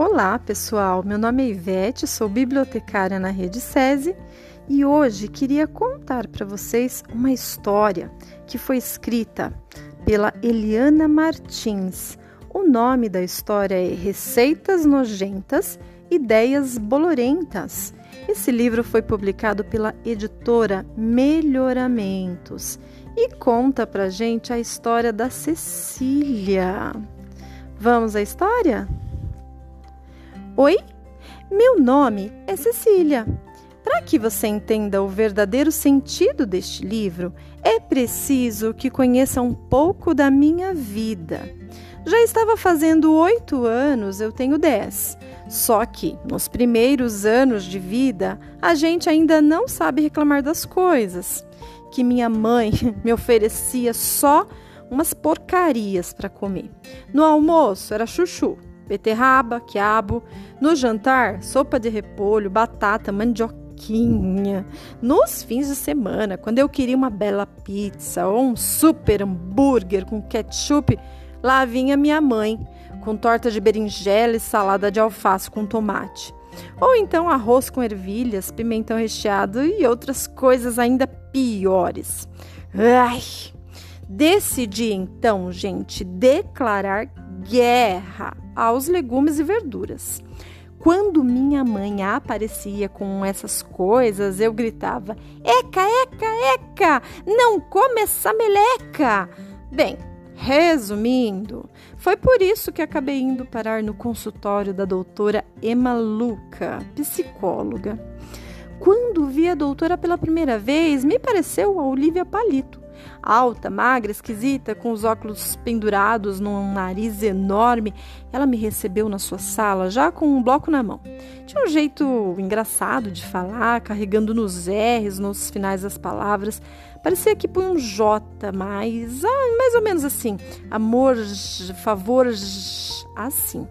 Olá, pessoal. Meu nome é Ivete, sou bibliotecária na Rede SESI e hoje queria contar para vocês uma história que foi escrita pela Eliana Martins. O nome da história é Receitas Nojentas, Ideias Bolorentas. Esse livro foi publicado pela editora Melhoramentos e conta pra gente a história da Cecília. Vamos à história? Oi, meu nome é Cecília. Para que você entenda o verdadeiro sentido deste livro, é preciso que conheça um pouco da minha vida. Já estava fazendo oito anos, eu tenho dez. Só que nos primeiros anos de vida, a gente ainda não sabe reclamar das coisas. Que minha mãe me oferecia só umas porcarias para comer. No almoço era chuchu, beterraba, quiabo. No jantar, sopa de repolho, batata, mandioquinha. Nos fins de semana, quando eu queria uma bela pizza ou um super hambúrguer com ketchup, lá vinha minha mãe com torta de berinjela e salada de alface com tomate. Ou então arroz com ervilhas, pimentão recheado e outras coisas ainda piores. Ai! Decidi então, gente, declarar guerra aos legumes e verduras. Quando minha mãe aparecia com essas coisas, eu gritava: Eca, eca, eca! Não come essa meleca! Bem, resumindo, foi por isso que acabei indo parar no consultório da doutora Emma Luca, psicóloga. Quando vi a doutora pela primeira vez, me pareceu a Olivia Palito alta, magra, esquisita, com os óculos pendurados num nariz enorme. Ela me recebeu na sua sala já com um bloco na mão. Tinha um jeito engraçado de falar, carregando nos R's, nos finais das palavras. Parecia que põe um J, mas ah, mais ou menos assim. Amor, favor, assim.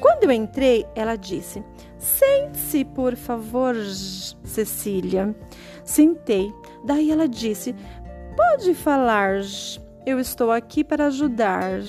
Quando eu entrei, ela disse: Sente-se, por favor, Cecília. Sentei. Daí ela disse: Pode falar, eu estou aqui para ajudar.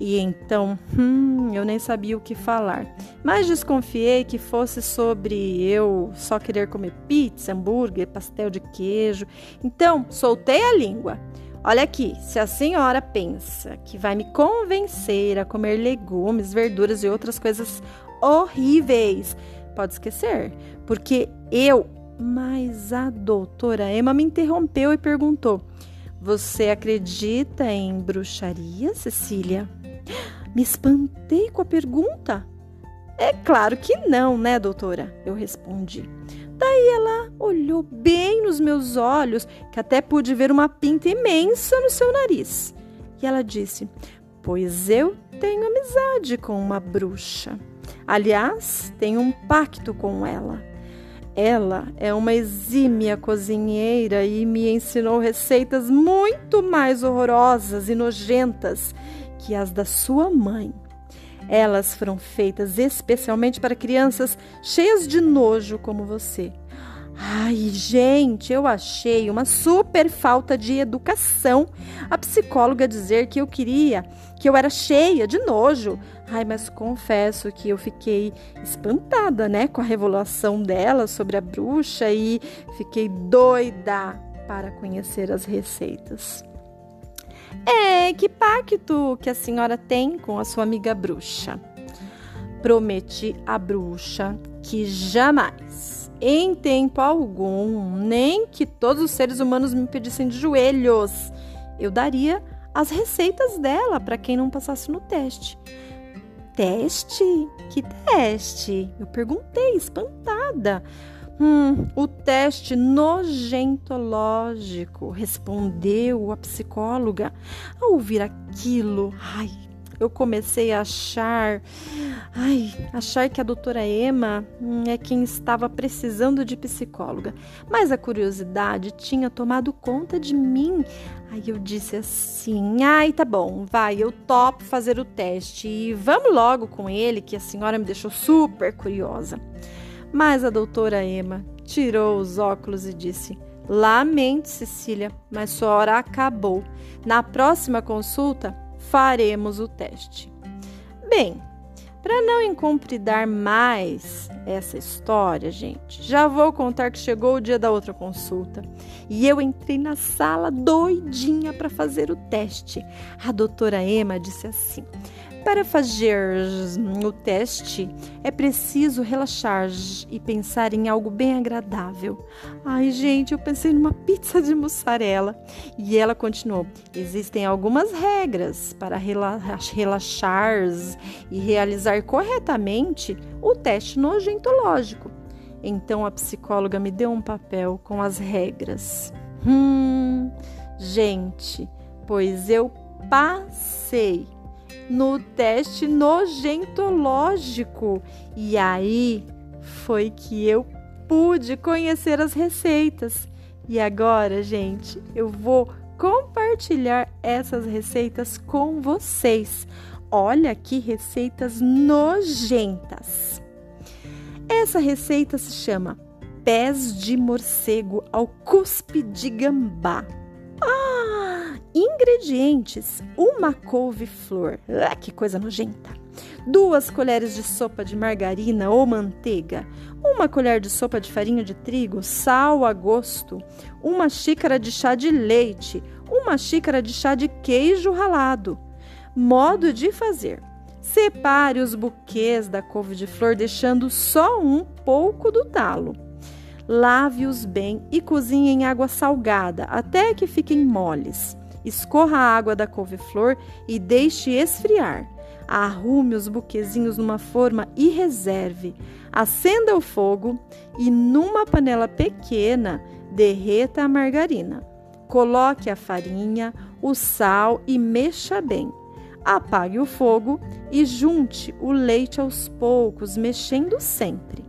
E então, hum, eu nem sabia o que falar. Mas desconfiei que fosse sobre eu só querer comer pizza, hambúrguer, pastel de queijo. Então, soltei a língua. Olha aqui, se a senhora pensa que vai me convencer a comer legumes, verduras e outras coisas horríveis, pode esquecer, porque eu mas a doutora Emma me interrompeu e perguntou: Você acredita em bruxaria, Cecília? Me espantei com a pergunta. É claro que não, né, doutora? Eu respondi. Daí ela olhou bem nos meus olhos, que até pude ver uma pinta imensa no seu nariz. E ela disse: Pois eu tenho amizade com uma bruxa. Aliás, tenho um pacto com ela. Ela é uma exímia cozinheira e me ensinou receitas muito mais horrorosas e nojentas que as da sua mãe. Elas foram feitas especialmente para crianças cheias de nojo como você. Ai, gente, eu achei uma super falta de educação. A psicóloga dizer que eu queria, que eu era cheia de nojo. Ai, mas confesso que eu fiquei espantada, né, com a revelação dela sobre a bruxa e fiquei doida para conhecer as receitas. É, que pacto que a senhora tem com a sua amiga bruxa? Prometi à bruxa que jamais em tempo algum, nem que todos os seres humanos me pedissem de joelhos, eu daria as receitas dela para quem não passasse no teste. Teste? Que teste? Eu perguntei, espantada. Hum, o teste nojentológico, respondeu a psicóloga. Ao ouvir aquilo, ai, eu comecei a achar, ai, achar que a doutora Emma hum, é quem estava precisando de psicóloga. Mas a curiosidade tinha tomado conta de mim. Aí eu disse assim: ai, tá bom, vai, eu topo fazer o teste e vamos logo com ele, que a senhora me deixou super curiosa. Mas a doutora Emma tirou os óculos e disse: Lamento, Cecília, mas sua hora acabou. Na próxima consulta, faremos o teste. Bem, Para não incompridar mais essa história, gente, já vou contar que chegou o dia da outra consulta e eu entrei na sala doidinha para fazer o teste. A doutora Emma disse assim: para fazer o teste, é preciso relaxar e pensar em algo bem agradável. Ai, gente, eu pensei numa pizza de mussarela. E ela continuou: existem algumas regras para relaxar e realizar corretamente o teste nojentológico. Então a psicóloga me deu um papel com as regras. Hum, gente, pois eu passei no teste nojentológico. E aí foi que eu pude conhecer as receitas. E agora, gente, eu vou compartilhar essas receitas com vocês. Olha que receitas nojentas. Essa receita se chama pés de morcego ao cuspe de gambá. Ingredientes: uma couve-flor, ah, que coisa nojenta. Duas colheres de sopa de margarina ou manteiga, uma colher de sopa de farinha de trigo, sal a gosto, uma xícara de chá de leite, uma xícara de chá de queijo ralado. Modo de fazer: separe os buquês da couve-de-flor, deixando só um pouco do talo. Lave-os bem e cozinhe em água salgada até que fiquem moles. Escorra a água da couve-flor e deixe esfriar. Arrume os buquezinhos numa forma e reserve. Acenda o fogo e, numa panela pequena, derreta a margarina. Coloque a farinha, o sal e mexa bem. Apague o fogo e junte o leite aos poucos, mexendo sempre.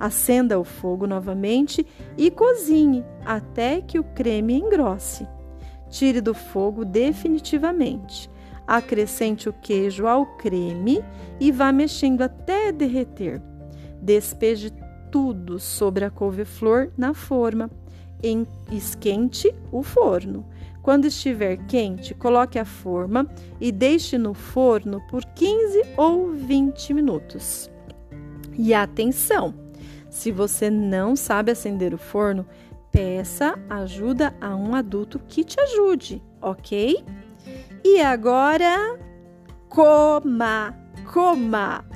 Acenda o fogo novamente e cozinhe até que o creme engrosse. Tire do fogo definitivamente. Acrescente o queijo ao creme e vá mexendo até derreter. Despeje tudo sobre a couve-flor na forma. Esquente o forno. Quando estiver quente, coloque a forma e deixe no forno por 15 ou 20 minutos. E atenção! Se você não sabe acender o forno, Peça ajuda a um adulto que te ajude, ok? E agora, coma, coma.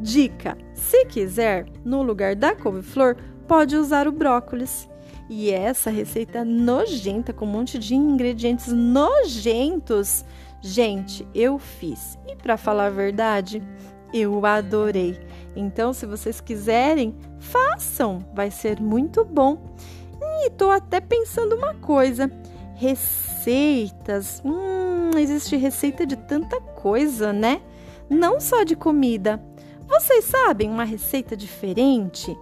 Dica: se quiser, no lugar da couve-flor, pode usar o brócolis. E essa receita nojenta, com um monte de ingredientes nojentos, gente, eu fiz. E para falar a verdade, eu adorei. Então, se vocês quiserem, façam, vai ser muito bom. E tô até pensando uma coisa: receitas. Hum, existe receita de tanta coisa, né? Não só de comida. Vocês sabem uma receita diferente?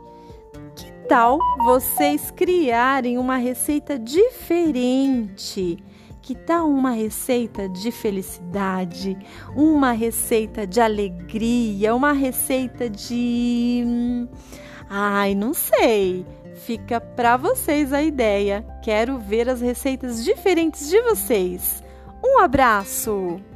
Tal vocês criarem uma receita diferente? Que tal uma receita de felicidade, uma receita de alegria, uma receita de. Ai, não sei Fica para vocês a ideia. Quero ver as receitas diferentes de vocês. Um abraço!